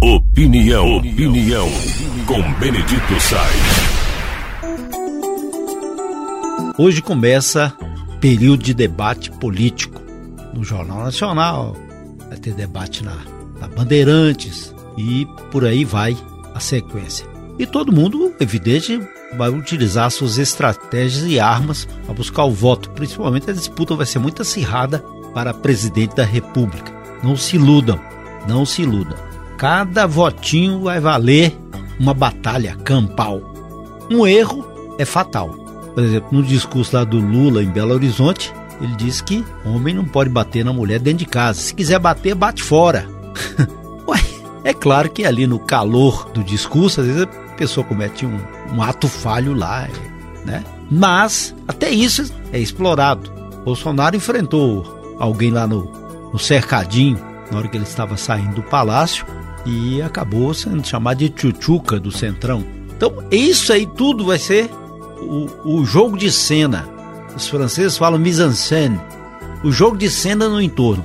Opinião, opinião, com Benedito Sainz. Hoje começa período de debate político no Jornal Nacional, vai ter debate na, na Bandeirantes e por aí vai a sequência. E todo mundo, evidente, vai utilizar suas estratégias e armas para buscar o voto. Principalmente a disputa vai ser muito acirrada para presidente da República. Não se iludam, não se iludam. Cada votinho vai valer uma batalha campal. Um erro é fatal. Por exemplo, no discurso lá do Lula em Belo Horizonte, ele disse que homem não pode bater na mulher dentro de casa. Se quiser bater, bate fora. Ué, é claro que ali no calor do discurso, às vezes a pessoa comete um, um ato falho lá, né? Mas até isso é explorado. Bolsonaro enfrentou alguém lá no, no cercadinho, na hora que ele estava saindo do palácio, e acabou sendo chamado de tchutchuca do Centrão. Então, isso aí tudo vai ser o, o jogo de cena. Os franceses falam mise-en-scène. O jogo de cena no entorno.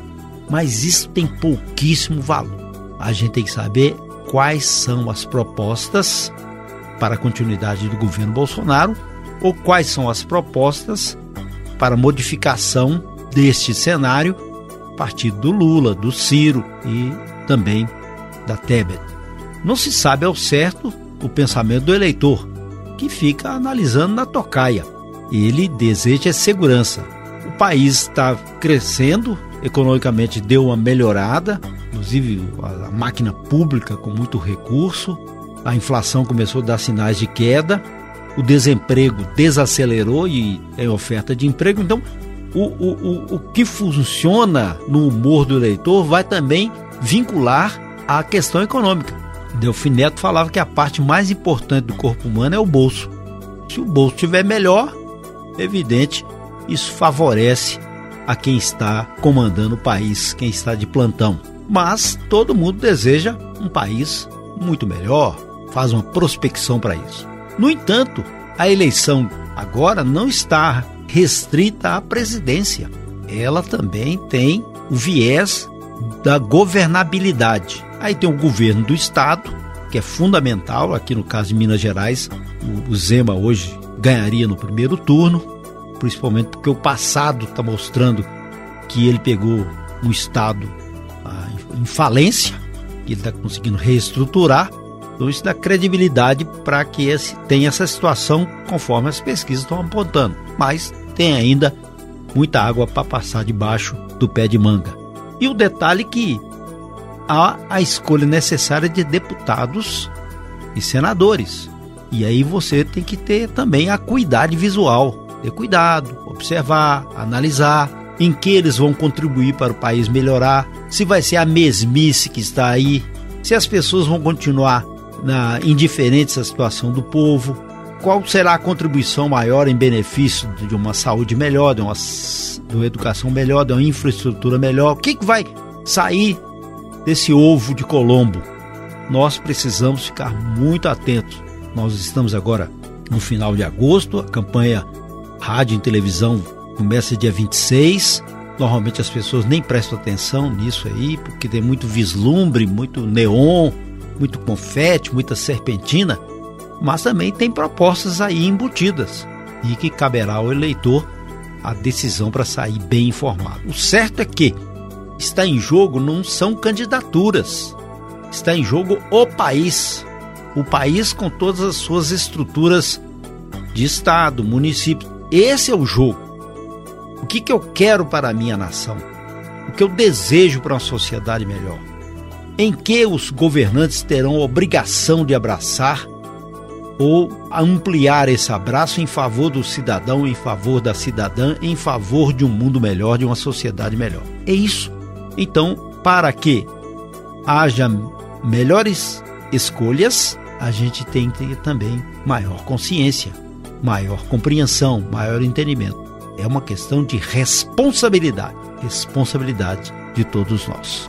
Mas isso tem pouquíssimo valor. A gente tem que saber quais são as propostas para a continuidade do governo Bolsonaro ou quais são as propostas para modificação deste cenário a partir do Lula, do Ciro e também da Tebet. Não se sabe ao certo o pensamento do eleitor, que fica analisando na tocaia. Ele deseja segurança. O país está crescendo, economicamente deu uma melhorada, inclusive a máquina pública com muito recurso, a inflação começou a dar sinais de queda, o desemprego desacelerou e tem oferta de emprego. Então, o, o, o, o que funciona no humor do eleitor vai também vincular a questão econômica. Delfim Neto falava que a parte mais importante do corpo humano é o bolso. Se o bolso estiver melhor, evidente, isso favorece a quem está comandando o país, quem está de plantão. Mas todo mundo deseja um país muito melhor, faz uma prospecção para isso. No entanto, a eleição agora não está restrita à presidência. Ela também tem o viés da governabilidade. Aí tem o governo do estado, que é fundamental, aqui no caso de Minas Gerais, o Zema hoje ganharia no primeiro turno, principalmente porque o passado está mostrando que ele pegou um estado ah, em falência, que ele está conseguindo reestruturar. Então isso dá credibilidade para que esse, tenha essa situação conforme as pesquisas estão apontando. Mas tem ainda muita água para passar debaixo do pé de manga. E o detalhe que há a escolha necessária de deputados e senadores. E aí você tem que ter também a cuidade visual, ter cuidado, observar, analisar em que eles vão contribuir para o país melhorar, se vai ser a mesmice que está aí, se as pessoas vão continuar na indiferentes à situação do povo, qual será a contribuição maior em benefício de uma saúde melhor, de uma, de uma educação melhor, de uma infraestrutura melhor? O que, que vai sair desse ovo de Colombo? Nós precisamos ficar muito atentos. Nós estamos agora no final de agosto, a campanha rádio e televisão começa dia 26. Normalmente as pessoas nem prestam atenção nisso aí, porque tem muito vislumbre, muito neon, muito confete, muita serpentina mas também tem propostas aí embutidas e que caberá ao eleitor a decisão para sair bem informado. O certo é que está em jogo não são candidaturas, está em jogo o país, o país com todas as suas estruturas de estado, município. Esse é o jogo. O que, que eu quero para a minha nação? O que eu desejo para uma sociedade melhor? Em que os governantes terão obrigação de abraçar ou ampliar esse abraço em favor do cidadão, em favor da cidadã, em favor de um mundo melhor, de uma sociedade melhor. É isso. Então, para que haja melhores escolhas, a gente tem que ter também maior consciência, maior compreensão, maior entendimento. É uma questão de responsabilidade, responsabilidade de todos nós.